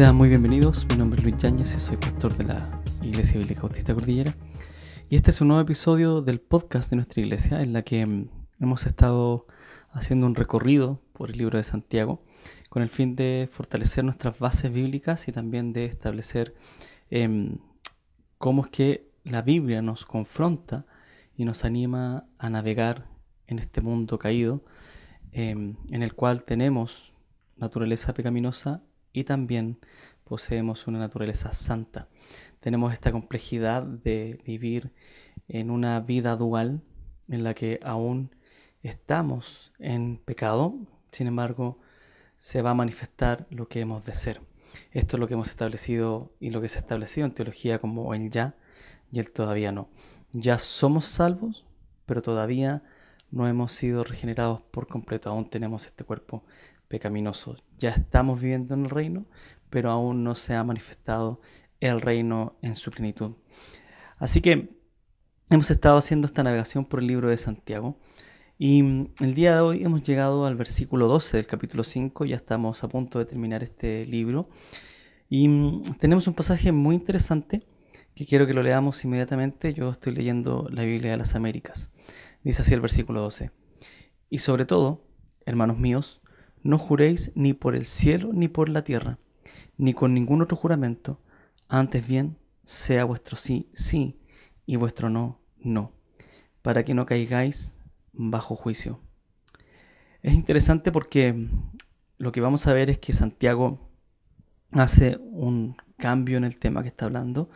Sean muy bienvenidos, mi nombre es Luis Yáñez y soy pastor de la Iglesia Bíblica Bautista Cordillera. Y este es un nuevo episodio del podcast de nuestra iglesia en la que mm, hemos estado haciendo un recorrido por el libro de Santiago con el fin de fortalecer nuestras bases bíblicas y también de establecer em, cómo es que la Biblia nos confronta y nos anima a navegar en este mundo caído em, en el cual tenemos naturaleza pecaminosa y también poseemos una naturaleza santa. Tenemos esta complejidad de vivir en una vida dual en la que aún estamos en pecado, sin embargo se va a manifestar lo que hemos de ser. Esto es lo que hemos establecido y lo que se ha establecido en teología como el ya y el todavía no. Ya somos salvos, pero todavía no hemos sido regenerados por completo. Aún tenemos este cuerpo pecaminoso. Ya estamos viviendo en el reino, pero aún no se ha manifestado el reino en su plenitud. Así que hemos estado haciendo esta navegación por el libro de Santiago y el día de hoy hemos llegado al versículo 12 del capítulo 5, ya estamos a punto de terminar este libro y tenemos un pasaje muy interesante que quiero que lo leamos inmediatamente. Yo estoy leyendo la Biblia de las Américas. Dice así el versículo 12. Y sobre todo, hermanos míos, no juréis ni por el cielo ni por la tierra, ni con ningún otro juramento, antes bien sea vuestro sí, sí, y vuestro no, no, para que no caigáis bajo juicio. Es interesante porque lo que vamos a ver es que Santiago hace un cambio en el tema que está hablando.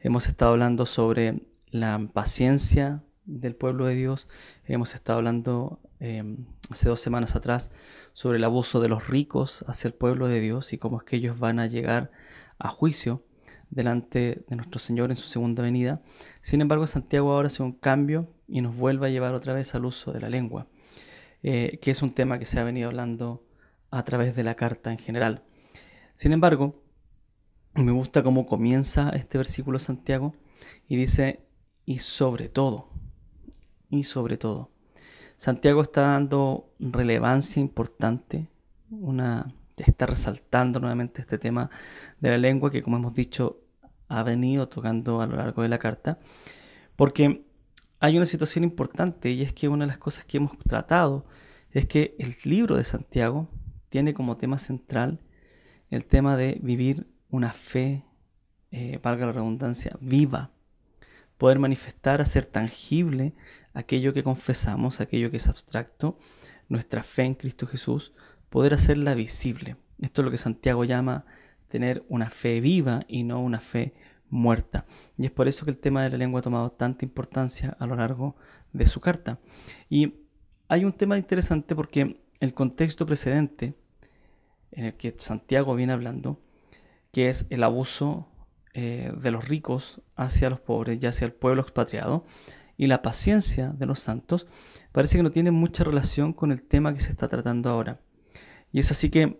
Hemos estado hablando sobre la paciencia del pueblo de Dios. Hemos estado hablando em, hace dos semanas atrás sobre el abuso de los ricos hacia el pueblo de Dios y cómo es que ellos van a llegar a juicio delante de nuestro Señor en su segunda venida. Sin embargo, Santiago ahora hace un cambio y nos vuelve a llevar otra vez al uso de la lengua, eh, que es un tema que se ha venido hablando a través de la carta en general. Sin embargo, me gusta cómo comienza este versículo Santiago y dice, y sobre todo, y sobre todo. Santiago está dando relevancia importante, una, está resaltando nuevamente este tema de la lengua que como hemos dicho ha venido tocando a lo largo de la carta, porque hay una situación importante y es que una de las cosas que hemos tratado es que el libro de Santiago tiene como tema central el tema de vivir una fe, eh, valga la redundancia, viva, poder manifestar, hacer tangible aquello que confesamos, aquello que es abstracto, nuestra fe en Cristo Jesús, poder hacerla visible. Esto es lo que Santiago llama tener una fe viva y no una fe muerta. Y es por eso que el tema de la lengua ha tomado tanta importancia a lo largo de su carta. Y hay un tema interesante porque el contexto precedente en el que Santiago viene hablando, que es el abuso eh, de los ricos hacia los pobres y hacia el pueblo expatriado, y la paciencia de los santos parece que no tiene mucha relación con el tema que se está tratando ahora. Y es así que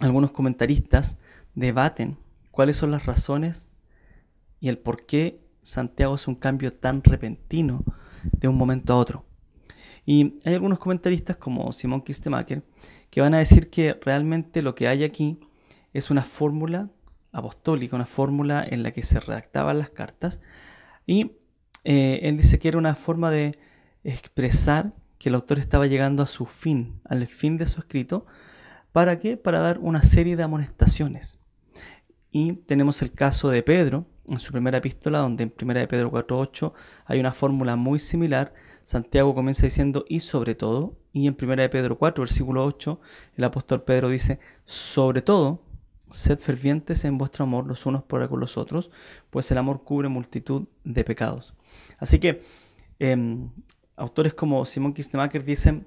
algunos comentaristas debaten cuáles son las razones y el por qué Santiago es un cambio tan repentino de un momento a otro. Y hay algunos comentaristas como Simón Kistemacher que van a decir que realmente lo que hay aquí es una fórmula apostólica, una fórmula en la que se redactaban las cartas y eh, él dice que era una forma de expresar que el autor estaba llegando a su fin, al fin de su escrito. ¿Para qué? Para dar una serie de amonestaciones. Y tenemos el caso de Pedro, en su primera epístola, donde en 1 de Pedro 4.8 hay una fórmula muy similar. Santiago comienza diciendo y sobre todo, y en 1 de Pedro 4, versículo 8, el apóstol Pedro dice, sobre todo, sed fervientes en vuestro amor los unos con los otros, pues el amor cubre multitud de pecados. Así que em, autores como Simon Kistemacher dicen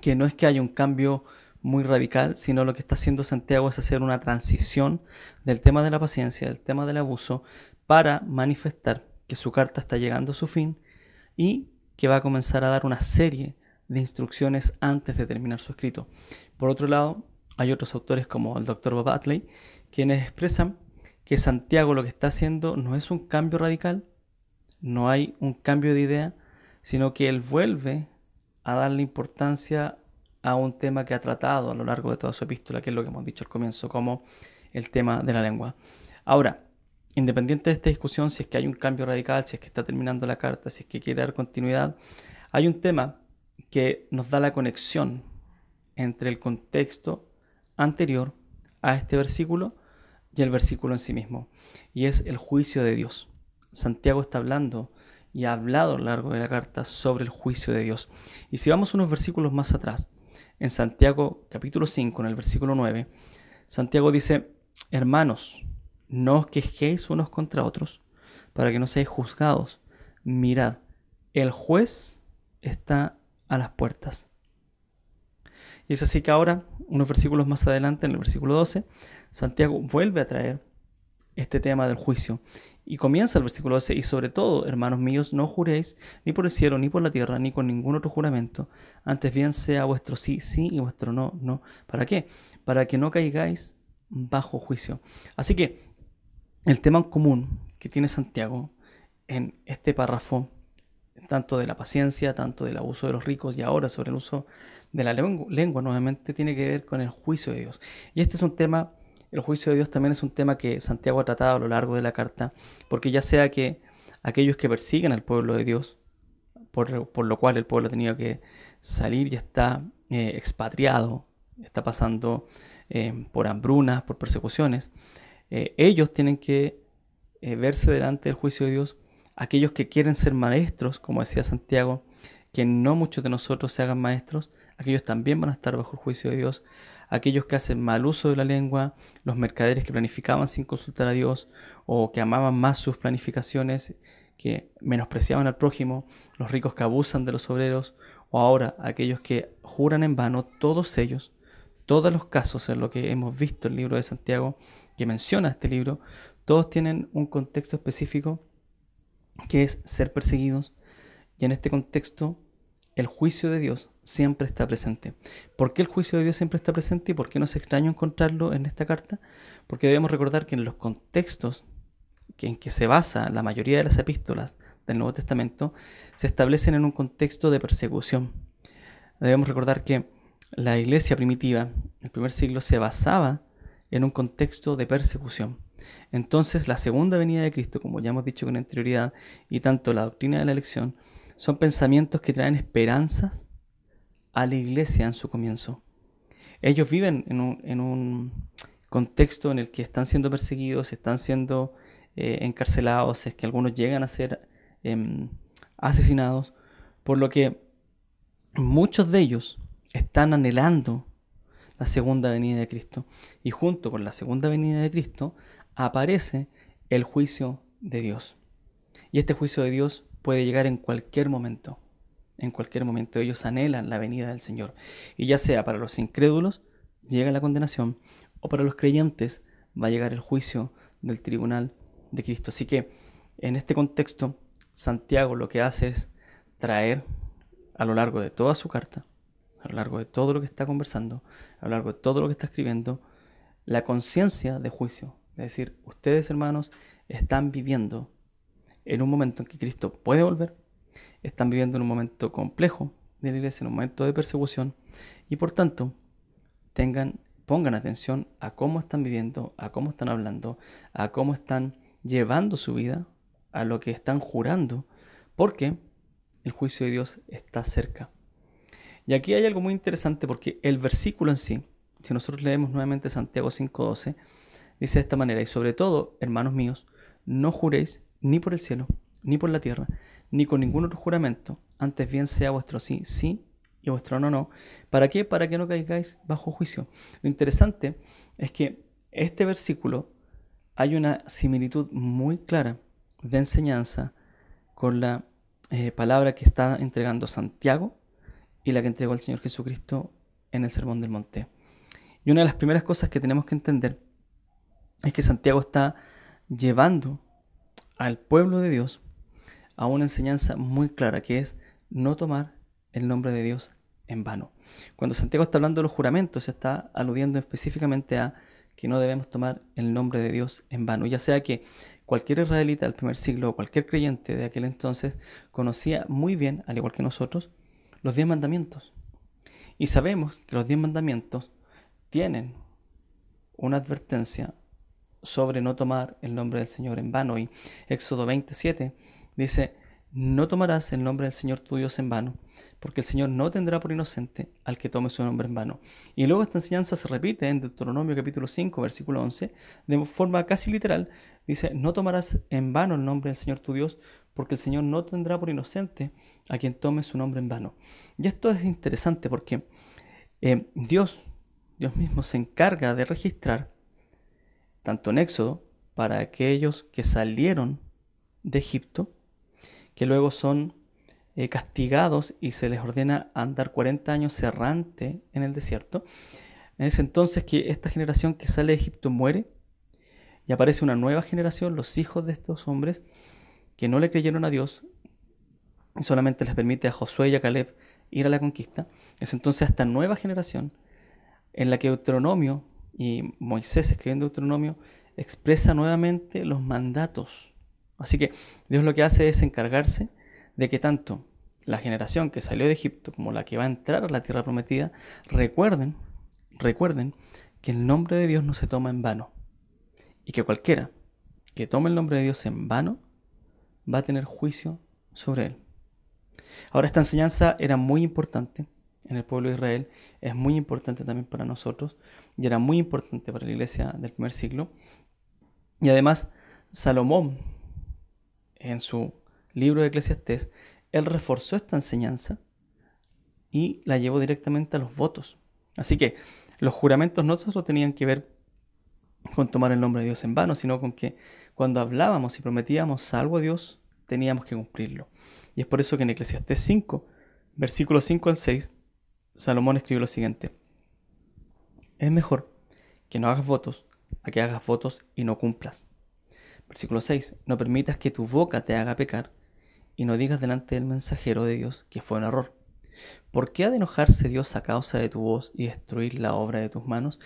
que no es que haya un cambio muy radical, sino lo que está haciendo Santiago es hacer una transición del tema de la paciencia, del tema del abuso, para manifestar que su carta está llegando a su fin y que va a comenzar a dar una serie de instrucciones antes de terminar su escrito. Por otro lado, hay otros autores como el Dr. Bob Atley, quienes expresan que Santiago lo que está haciendo no es un cambio radical, no hay un cambio de idea, sino que él vuelve a darle importancia a un tema que ha tratado a lo largo de toda su epístola, que es lo que hemos dicho al comienzo, como el tema de la lengua. Ahora, independiente de esta discusión, si es que hay un cambio radical, si es que está terminando la carta, si es que quiere dar continuidad, hay un tema que nos da la conexión entre el contexto anterior a este versículo y el versículo en sí mismo, y es el juicio de Dios. Santiago está hablando y ha hablado a lo largo de la carta sobre el juicio de Dios. Y si vamos unos versículos más atrás, en Santiago capítulo 5, en el versículo 9, Santiago dice, hermanos, no os quejéis unos contra otros, para que no seáis juzgados. Mirad, el juez está a las puertas. Y es así que ahora, unos versículos más adelante, en el versículo 12, Santiago vuelve a traer este tema del juicio. Y comienza el versículo 12, y sobre todo, hermanos míos, no juréis ni por el cielo, ni por la tierra, ni con ningún otro juramento, antes bien sea vuestro sí, sí, y vuestro no, no. ¿Para qué? Para que no caigáis bajo juicio. Así que el tema común que tiene Santiago en este párrafo, tanto de la paciencia, tanto del abuso de los ricos y ahora sobre el uso de la lengua, nuevamente tiene que ver con el juicio de Dios. Y este es un tema, el juicio de Dios también es un tema que Santiago ha tratado a lo largo de la carta, porque ya sea que aquellos que persiguen al pueblo de Dios, por, lo cual el pueblo ha tenido que salir y está eh, expatriado, está pasando eh, por hambrunas, por persecuciones, eh, ellos tienen que verse delante del juicio de Dios. Aquellos que quieren ser maestros, como decía Santiago, que no muchos de nosotros se hagan maestros, aquellos también van a estar bajo el juicio de Dios, aquellos que hacen mal uso de la lengua, los mercaderes que planificaban sin consultar a Dios o que amaban más sus planificaciones, que menospreciaban al prójimo, los ricos que abusan de los obreros, o ahora aquellos que juran en vano, todos ellos, todos los casos en lo que hemos visto el libro de Santiago, que menciona este libro, todos tienen un contexto específico que es ser perseguidos, y en este contexto el juicio de Dios siempre está presente. ¿Por qué el juicio de Dios siempre está presente y por qué no es extraño encontrarlo en esta carta? Porque debemos recordar que en los contextos en que se basa la mayoría de las epístolas del Nuevo Testamento se establecen en un contexto de persecución. Debemos recordar que la iglesia primitiva, el primer siglo, se basaba en un contexto de persecución. Entonces, la segunda venida de Cristo, como ya hemos dicho con anterioridad, y tanto la doctrina de la elección, son pensamientos que traen esperanzas a la iglesia en su comienzo. Ellos viven en un, contexto en el que están siendo perseguidos, están siendo eh, encarcelados, es que algunos llegan a ser em, asesinados, por lo que muchos de ellos están anhelando la segunda venida de Cristo. Y junto con la segunda venida de Cristo aparece el juicio de Dios. Y este juicio de Dios puede llegar en cualquier momento. En cualquier momento ellos anhelan la venida del Señor. Y ya sea para los incrédulos, llega la condenación, o para los creyentes va a llegar el juicio del tribunal de Cristo. Así que en este contexto, Santiago lo que hace es traer a lo largo de toda su carta, a lo largo de todo lo que está conversando, a lo largo de todo lo que está escribiendo, la conciencia de juicio. Es decir, ustedes hermanos están viviendo en un momento en que Cristo puede volver, están viviendo en un momento complejo de la iglesia, en un momento de persecución, y por tanto tengan, pongan atención a cómo están viviendo, a cómo están hablando, a cómo están llevando su vida, a lo que están jurando, porque el juicio de Dios está cerca. Y aquí hay algo muy interesante porque el versículo en sí, si nosotros leemos nuevamente Santiago 5.12, dice de esta manera, y sobre todo, hermanos míos, no juréis ni por el cielo, ni por la tierra, ni con ningún otro juramento, antes bien sea vuestro sí, sí, y vuestro no, no. ¿Para qué? Para que no caigáis bajo juicio. Lo interesante es que este versículo hay una similitud muy clara de enseñanza con la eh, palabra que está entregando Santiago y la que entregó el Señor Jesucristo en el Sermón del Monte. Y una de las primeras cosas que tenemos que entender es que Santiago está llevando al pueblo de Dios a una enseñanza muy clara que es no tomar el nombre de Dios en vano. Cuando Santiago está hablando de los juramentos, se está aludiendo específicamente a que no debemos tomar el nombre de Dios en vano, ya sea que cualquier israelita del primer siglo o cualquier creyente de aquel entonces conocía muy bien, al igual que nosotros, los diez mandamientos. Y sabemos que los diez mandamientos tienen una advertencia sobre no tomar el nombre del Señor en vano. Y Éxodo 27 dice, no tomarás el nombre del Señor tu Dios en vano, porque el Señor no tendrá por inocente al que tome su nombre en vano. Y luego esta enseñanza se repite en Deuteronomio capítulo 5, versículo 11, de forma casi literal. Dice, no tomarás en vano el nombre del Señor tu Dios, porque el Señor no tendrá por inocente a quien tome su nombre en vano. Y esto es interesante porque eh, Dios, Dios mismo se encarga de registrar, tanto en Éxodo, para aquellos que salieron de Egipto, que luego son eh, castigados y se les ordena andar 40 años errante en el desierto. Es entonces que esta generación que sale de Egipto muere y aparece una nueva generación, los hijos de estos hombres, que no le creyeron a Dios y solamente les permite a Josué y a Caleb ir a la conquista. Es entonces esta nueva generación en la que Deuteronomio y Moisés escribiendo Deuteronomio expresa nuevamente los mandatos Así que Dios lo que hace es encargarse de que tanto la generación que salió de Egipto como la que va a entrar a la tierra prometida recuerden, recuerden que el nombre de Dios no se toma en vano y que cualquiera que tome el nombre de Dios en vano va a tener juicio sobre él. Ahora esta enseñanza era muy importante en el pueblo de Israel, es muy importante también para nosotros y era muy importante para la iglesia del primer siglo. Y además Salomón en su libro de Eclesiastés, él reforzó esta enseñanza y la llevó directamente a los votos. Así que los juramentos no solo tenían que ver con tomar el nombre de Dios en vano, sino con que cuando hablábamos y prometíamos algo a Dios, teníamos que cumplirlo. Y es por eso que en Eclesiastés 5, versículos 5 al 6, Salomón escribió lo siguiente. Es mejor que no hagas votos a que hagas votos y no cumplas. Versículo 6. No permitas que tu boca te haga pecar y no digas delante del mensajero de Dios que fue un error. ¿Por qué ha de enojarse Dios a causa de tu voz y destruir la obra de tus manos?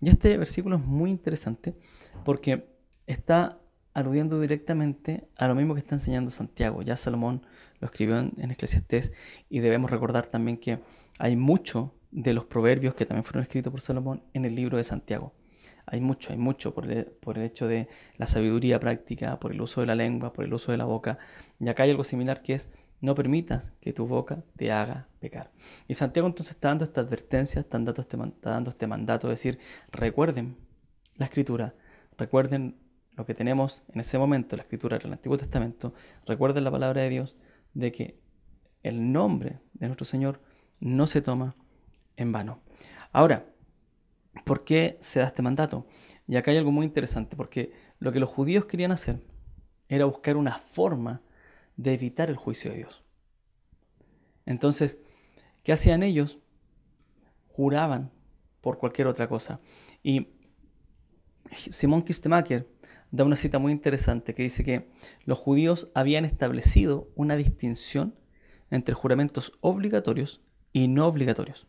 Y este versículo es muy interesante porque está aludiendo directamente a lo mismo que está enseñando Santiago. Ya Salomón lo escribió en, en Eclesiastés y debemos recordar también que hay mucho de los proverbios que también fueron escritos por Salomón en el libro de Santiago. Hay mucho, hay mucho por el, por el hecho de la sabiduría práctica, por el uso de la lengua, por el uso de la boca. Y acá hay algo similar que es, no permitas que tu boca te haga pecar. Y Santiago entonces está dando esta advertencia, está dando este, está dando este mandato, de decir, recuerden la escritura, recuerden lo que tenemos en ese momento, la escritura del Antiguo Testamento, recuerden la palabra de Dios de que el nombre de nuestro Señor no se toma en vano. Ahora, ¿Por qué se da este mandato? Y acá hay algo muy interesante, porque lo que los judíos querían hacer era buscar una forma de evitar el juicio de Dios. Entonces, ¿qué hacían ellos? Juraban por cualquier otra cosa. Y Simón Kistemacher da una cita muy interesante que dice que los judíos habían establecido una distinción entre juramentos obligatorios y no obligatorios.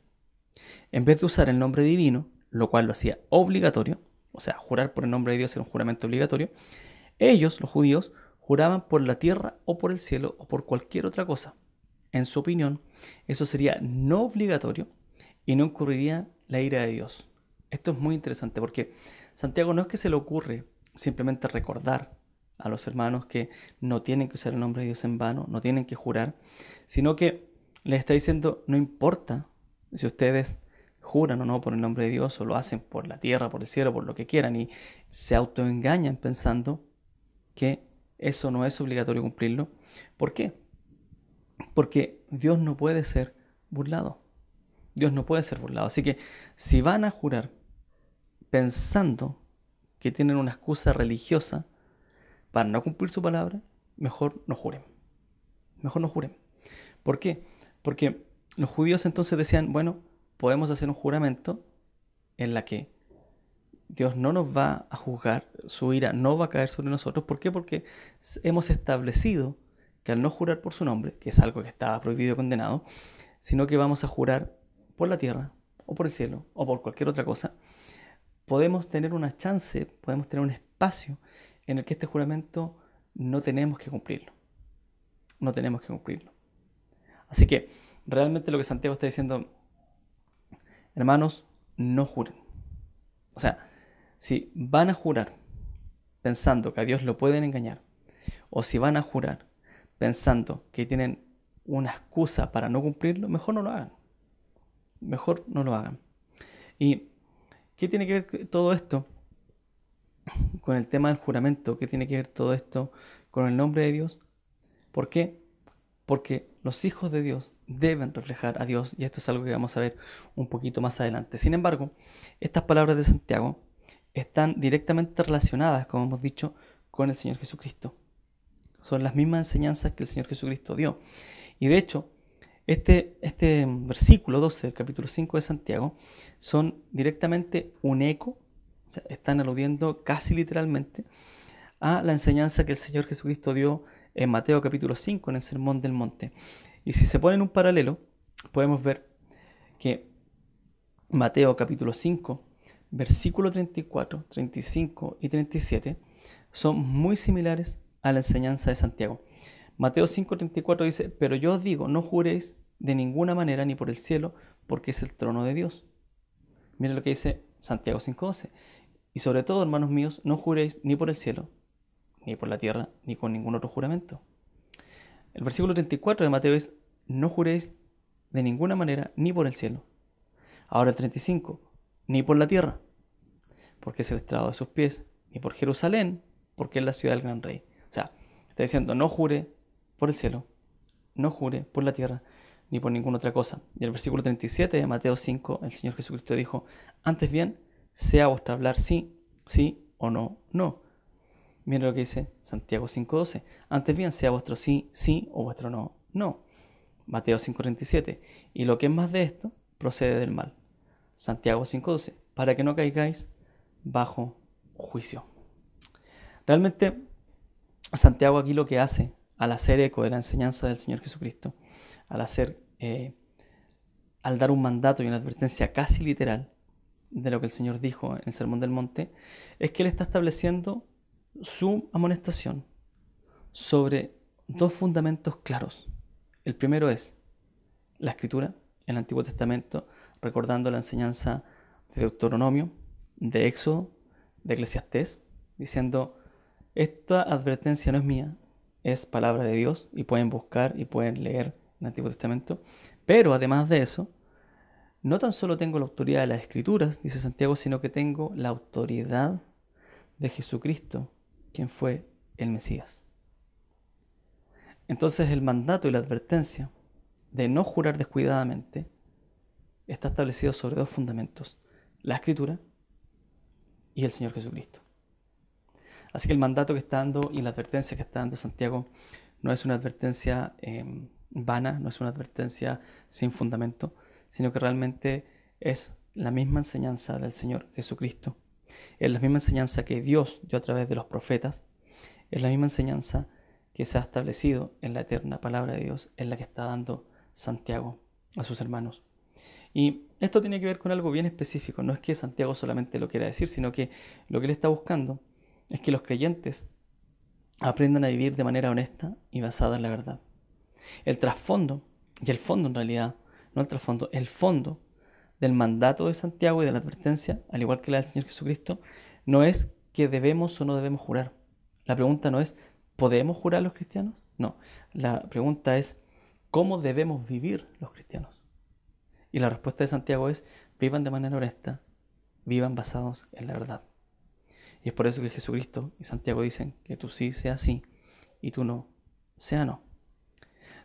En vez de usar el nombre divino, lo cual lo hacía obligatorio, o sea, jurar por el nombre de Dios era un juramento obligatorio, ellos, los judíos, juraban por la tierra o por el cielo o por cualquier otra cosa. En su opinión, eso sería no obligatorio y no incurriría la ira de Dios. Esto es muy interesante porque Santiago no es que se le ocurre simplemente recordar a los hermanos que no tienen que usar el nombre de Dios en vano, no tienen que jurar, sino que les está diciendo, no importa si ustedes juran o no por el nombre de Dios o lo hacen por la tierra, por el cielo, por lo que quieran y se autoengañan pensando que eso no es obligatorio cumplirlo. ¿Por qué? Porque Dios no puede ser burlado. Dios no puede ser burlado. Así que si van a jurar pensando que tienen una excusa religiosa para no cumplir su palabra, mejor no juren. Mejor no juren. ¿Por qué? Porque los judíos entonces decían, bueno, podemos hacer un juramento en la que Dios no nos va a juzgar, su ira no va a caer sobre nosotros. ¿Por qué? Porque hemos establecido que al no jurar por su nombre, que es algo que estaba prohibido y condenado, sino que vamos a jurar por la tierra, o por el cielo, o por cualquier otra cosa, podemos tener una chance, podemos tener un espacio en el que este juramento no tenemos que cumplirlo. No tenemos que cumplirlo. Así que realmente lo que Santiago está diciendo Hermanos, no juren. O sea, si van a jurar pensando que a Dios lo pueden engañar, o si van a jurar pensando que tienen una excusa para no cumplirlo, mejor no lo hagan. Mejor no lo hagan. ¿Y qué tiene que ver todo esto con el tema del juramento? ¿Qué tiene que ver todo esto con el nombre de Dios? ¿Por qué? Porque los hijos de Dios deben reflejar a Dios y esto es algo que vamos a ver un poquito más adelante. Sin embargo, estas palabras de Santiago están directamente relacionadas, como hemos dicho, con el Señor Jesucristo. Son las mismas enseñanzas que el Señor Jesucristo dio. Y de hecho, este, este versículo 12 del capítulo 5 de Santiago son directamente un eco, están aludiendo casi literalmente a la enseñanza que el Señor Jesucristo dio en Mateo capítulo 5 en el Sermón del Monte. Y si se ponen un paralelo, podemos ver que Mateo capítulo 5, versículo 34, 35 y 37 son muy similares a la enseñanza de Santiago. Mateo 5:34 dice, pero yo os digo, no juréis de ninguna manera ni por el cielo, porque es el trono de Dios. Miren lo que dice Santiago 5:12. Y sobre todo, hermanos míos, no juréis ni por el cielo, ni por la tierra, ni con ningún otro juramento. El versículo 34 de Mateo es, no juréis de ninguna manera ni por el cielo. Ahora el 35, ni por la tierra, porque es el estrado de sus pies, ni por Jerusalén, porque es la ciudad del gran rey. O sea, está diciendo, no jure por el cielo, no jure por la tierra, ni por ninguna otra cosa. Y el versículo 37 de Mateo 5, el Señor Jesucristo dijo, antes bien, sea vuestro hablar sí, sí o no, no. Miren lo que dice Santiago 5.12. Antes bien, sea vuestro sí, sí o vuestro no, no. Mateo 5.37. Y lo que es más de esto, procede del mal. Santiago 5.12. Para que no caigáis bajo juicio. Realmente, Santiago aquí lo que hace al hacer eco de la enseñanza del Señor Jesucristo, al hacer, eh, al dar un mandato y una advertencia casi literal de lo que el Señor dijo en el Sermón del Monte, es que Él está estableciendo su amonestación sobre dos fundamentos claros. El primero es la escritura, el Antiguo Testamento, recordando la enseñanza de Deuteronomio, de Éxodo, de Eclesiastés, diciendo, esta advertencia no es mía, es palabra de Dios y pueden buscar y pueden leer el Antiguo Testamento. Pero además de eso, no tan solo tengo la autoridad de las Escrituras, dice Santiago, sino que tengo la autoridad de Jesucristo, quien fue el Mesías. Entonces el mandato y la advertencia de no jurar descuidadamente está establecido sobre dos fundamentos, la Escritura y el Señor Jesucristo. Así que el mandato que está dando y la advertencia que está dando Santiago no es una advertencia em, vana, no es una advertencia sin fundamento, sino que realmente es la misma enseñanza del Señor Jesucristo. Es la misma enseñanza que Dios dio a través de los profetas. Es la misma enseñanza que se ha establecido en la eterna palabra de Dios, en la que está dando Santiago a sus hermanos. Y esto tiene que ver con algo bien específico. No es que Santiago solamente lo quiera decir, sino que lo que él está buscando es que los creyentes aprendan a vivir de manera honesta y basada en la verdad. El trasfondo, y el fondo en realidad, no el trasfondo, el fondo del mandato de Santiago y de la advertencia, al igual que la del Señor Jesucristo, no es que debemos o no debemos jurar. La pregunta no es, ¿podemos jurar los cristianos? No, la pregunta es, ¿cómo debemos vivir los cristianos? Y la respuesta de Santiago es, vivan de manera honesta, vivan basados en la verdad. Y es por eso que Jesucristo y Santiago dicen que tú sí sea sí y tú no sea no.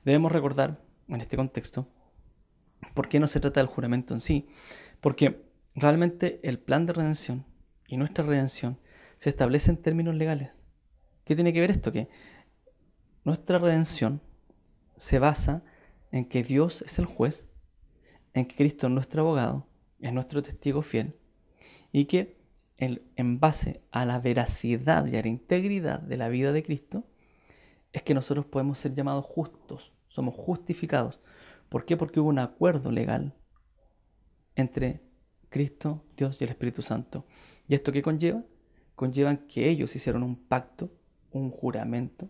Debemos recordar en este contexto por qué no se trata del juramento en sí, porque realmente el plan de redención y nuestra redención se establece en términos legales. ¿Qué tiene que ver esto? Que nuestra redención se basa en que Dios es el juez, en que Cristo es nuestro abogado, es nuestro testigo fiel, y que en base a la veracidad y a la integridad de la vida de Cristo, es que nosotros podemos ser llamados justos, somos justificados. ¿Por qué? Porque hubo un acuerdo legal entre Cristo, Dios y el Espíritu Santo. ¿Y esto qué conlleva? Conllevan que ellos hicieron un pacto, un juramento,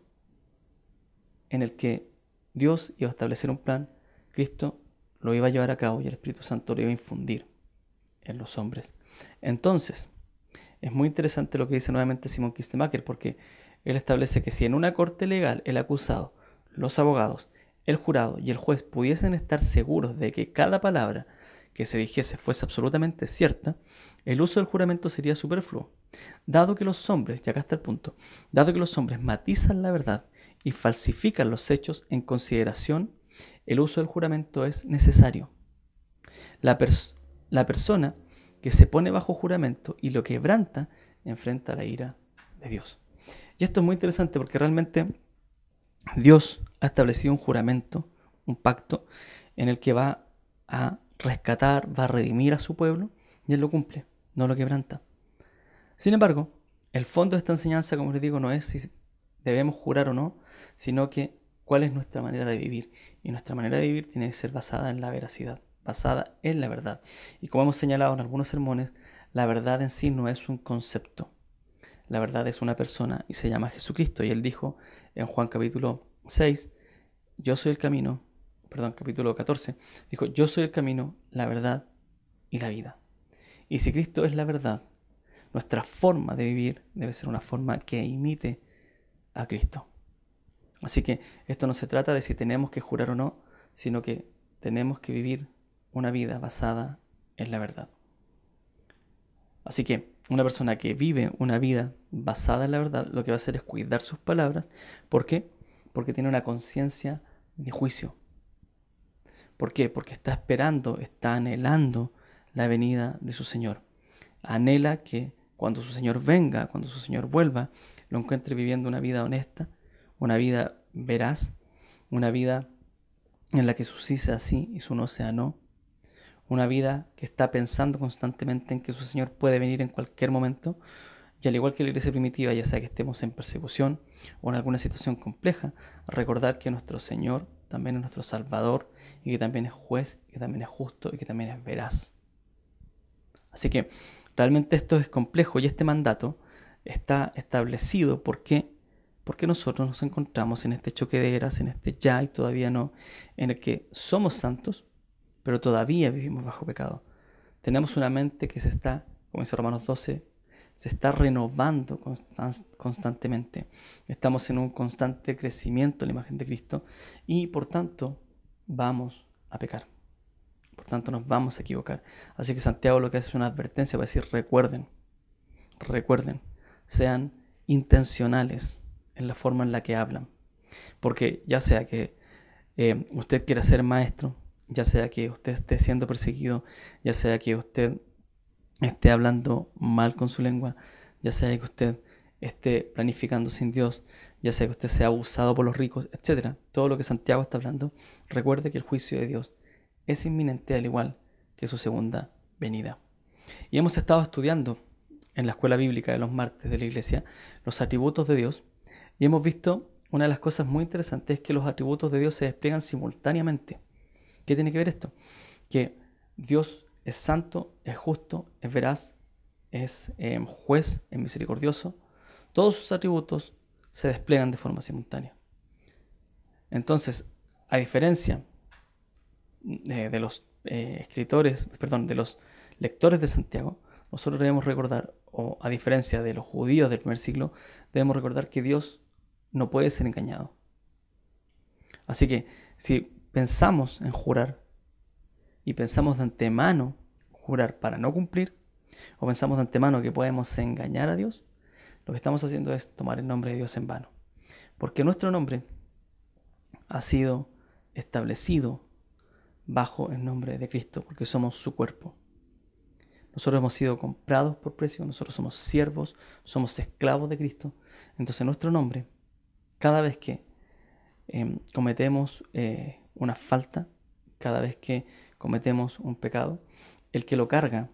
en el que Dios iba a establecer un plan, Cristo lo iba a llevar a cabo y el Espíritu Santo lo iba a infundir en los hombres. Entonces, Es muy interesante lo que dice nuevamente Simon Kistemacher porque él establece que si en una corte legal el acusado, los abogados, el jurado y el juez pudiesen estar seguros de que cada palabra que se dijese fuese absolutamente cierta, el uso del juramento sería superfluo. Dado que los hombres, y acá está el punto, dado que los hombres matizan la verdad y falsifican los hechos en consideración, el uso del juramento es necesario. La, la persona que se pone bajo juramento y lo quebranta enfrenta la ira de Dios. Y esto es muy interesante porque realmente Dios ha establecido un juramento, un pacto, en el que va a rescatar, va a redimir a su pueblo, y Él lo cumple, no lo quebranta. Sin embargo, el fondo de esta enseñanza, como les digo, no es si debemos jurar o no, sino que cuál es nuestra manera de vivir. Y nuestra manera de vivir tiene que ser basada en la veracidad, basada en la verdad. Y como hemos señalado en algunos sermones, la verdad en sí no es un concepto. La verdad es una persona y se llama Jesucristo. Y él dijo en Juan capítulo 6, yo soy el camino, perdón, capítulo 14, dijo, yo soy el camino, la verdad y la vida. Y si Cristo es la verdad, nuestra forma de vivir debe ser una forma que imite a Cristo. Así que esto no se trata de si tenemos que jurar o no, sino que tenemos que vivir una vida basada en la verdad. Así que una persona que vive una vida basada en la verdad, lo que va a hacer es cuidar sus palabras. ¿Por qué? Porque tiene una conciencia de juicio. ¿Por qué? Porque está esperando, está anhelando la venida de su Señor. Anhela que cuando su Señor venga, cuando su Señor vuelva, lo encuentre viviendo una vida honesta, una vida veraz, una vida en la que su sí sea sí y su no sea no, una vida que está pensando constantemente en que su Señor puede venir en cualquier momento, y al igual que la iglesia primitiva, ya sea que estemos en persecución o en alguna situación compleja, recordar que nuestro Señor también es nuestro Salvador y que también es juez, y que también es justo y que también es veraz. Así que realmente esto es complejo y este mandato está establecido porque porque nosotros nos encontramos en este choque de eras, en este ya y todavía no, en el que somos santos, pero todavía vivimos bajo pecado. Tenemos una mente que se está, como dice Romanos 12, se está renovando constantemente. Estamos en un constante crecimiento en la imagen de Cristo y por tanto vamos a pecar. Por tanto nos vamos a equivocar. Así que Santiago lo que hace es una advertencia para decir recuerden, recuerden, sean intencionales en la forma en la que hablan. Porque ya sea que eh, usted quiera ser maestro, ya sea que usted esté siendo perseguido, ya sea que usted esté hablando mal con su lengua, ya sea que usted esté planificando sin Dios, ya sea que usted sea abusado por los ricos, etc. Todo lo que Santiago está hablando, recuerde que el juicio de Dios es inminente al igual que su segunda venida. Y hemos estado estudiando en la escuela bíblica de los martes de la iglesia los atributos de Dios y hemos visto una de las cosas muy interesantes es que los atributos de Dios se despliegan simultáneamente. ¿Qué tiene que ver esto? Que Dios es santo, es justo, es veraz, es eh, juez, es misericordioso. Todos sus atributos se despliegan de forma simultánea. Entonces, a diferencia de, los eh, escritores, perdón, de los lectores de Santiago, nosotros debemos recordar, o a diferencia de los judíos del primer siglo, debemos recordar que Dios no puede ser engañado. Así que si pensamos en jurar y pensamos de antemano jurar para no cumplir, o pensamos de antemano que podemos engañar a Dios, lo que estamos haciendo es tomar el nombre de Dios en vano. Porque nuestro nombre ha sido establecido bajo el nombre de Cristo, porque somos su cuerpo. Nosotros hemos sido comprados por precio, nosotros somos siervos, somos esclavos de Cristo. Entonces nuestro nombre, cada vez que em, cometemos eh, una falta, cada vez que cometemos un pecado, el que lo carga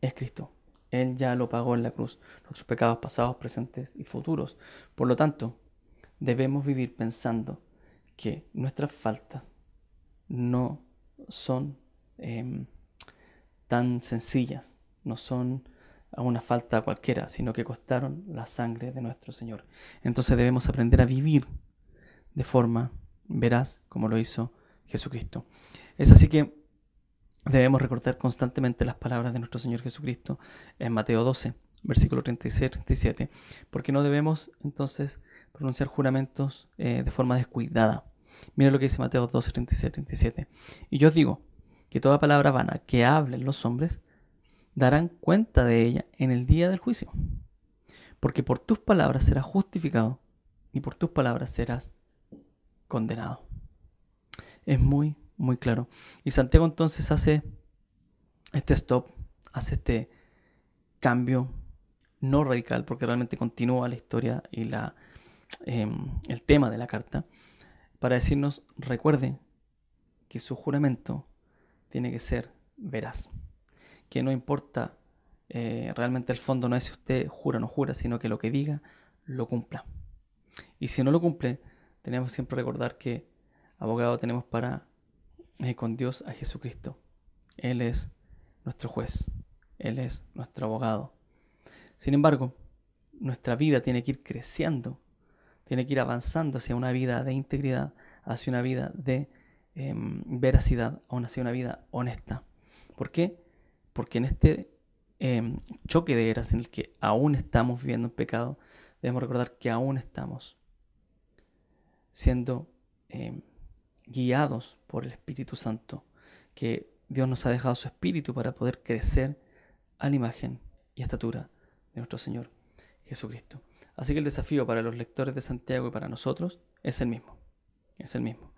es Cristo. Él ya lo pagó en la cruz, nuestros pecados pasados, presentes y futuros. Por lo tanto, debemos vivir pensando que nuestras faltas no son em, tan sencillas, no son una falta cualquiera, sino que costaron la sangre de nuestro Señor. Entonces debemos aprender a vivir de forma veraz como lo hizo Jesucristo. Es así que debemos recordar constantemente las palabras de nuestro Señor Jesucristo en Mateo 12, versículo 36-37, porque no debemos entonces pronunciar juramentos eh, de forma descuidada. Mira lo que dice Mateo 12, 36, 37. Y yo os digo que toda palabra vana que hablen los hombres darán cuenta de ella en el día del juicio. Porque por tus palabras serás justificado y por tus palabras serás condenado. Es muy, muy claro. Y Santiago entonces hace este stop, hace este cambio no radical, porque realmente continúa la historia y la, em, el tema de la carta, para decirnos, recuerde que su juramento tiene que ser veraz, que no importa eh, realmente el fondo, no es si usted jura o no jura, sino que lo que diga lo cumpla. Y si no lo cumple, tenemos siempre recordar que abogado tenemos para eh, con Dios a Jesucristo. Él es nuestro juez, Él es nuestro abogado. Sin embargo, nuestra vida tiene que ir creciendo, tiene que ir avanzando hacia una vida de integridad, hacia una vida de em, veracidad, hacia una vida honesta. ¿Por qué? Porque en este em, choque de eras en el que aún estamos viviendo en pecado, debemos recordar que aún estamos siendo em, guiados por el Espíritu Santo, que Dios nos ha dejado su Espíritu para poder crecer a la imagen y estatura de nuestro Señor Jesucristo. Así que el desafío para los lectores de Santiago y para nosotros es el mismo. Es el mismo.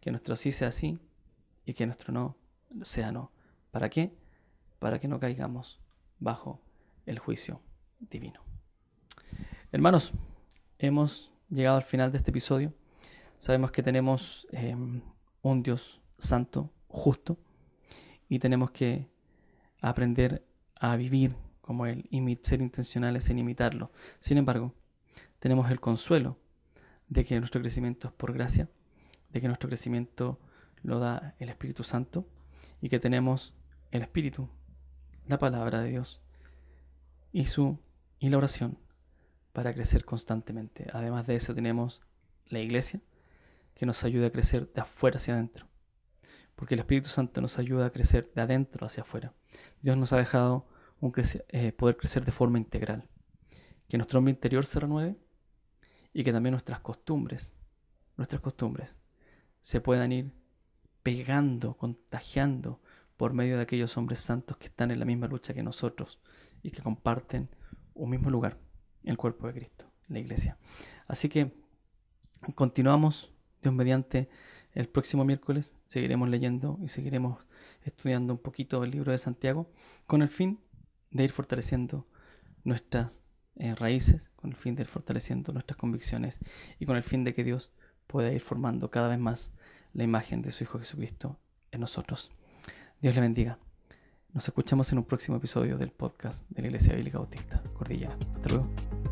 Que nuestro sí sea sí y que nuestro no sea no. ¿Para qué? Para que no caigamos bajo el juicio divino. Hermanos, hemos llegado al final de este episodio. Sabemos que tenemos em, un Dios santo, justo, y tenemos que aprender a vivir como Él y ser intencionales en imitarlo. Sin embargo, tenemos el consuelo de que nuestro crecimiento es por gracia, de que nuestro crecimiento lo da el Espíritu Santo y que tenemos el Espíritu, la palabra de Dios y su y la oración para crecer constantemente. Además de eso tenemos la iglesia que nos ayuda a crecer de afuera hacia adentro. Porque el Espíritu Santo nos ayuda a crecer de adentro hacia afuera. Dios nos ha dejado eh, poder crecer de forma integral. Que nuestro hombre interior se renueve y que también nuestras costumbres, nuestras costumbres, se puedan ir pegando, contagiando por medio de aquellos hombres santos que están en la misma lucha que nosotros y que comparten un mismo lugar, el cuerpo de Cristo, la iglesia. Así que continuamos, Dios mediante, el próximo miércoles seguiremos leyendo y seguiremos estudiando un poquito el libro de Santiago con el fin de ir fortaleciendo nuestras eh, raíces, con el fin de ir fortaleciendo nuestras convicciones y con el fin de que Dios pueda ir formando cada vez más la imagen de su Hijo Jesucristo en nosotros. Dios le bendiga. Nos escuchamos en un próximo episodio del podcast de la Iglesia Bíblica Bautista Cordillera. Hasta luego.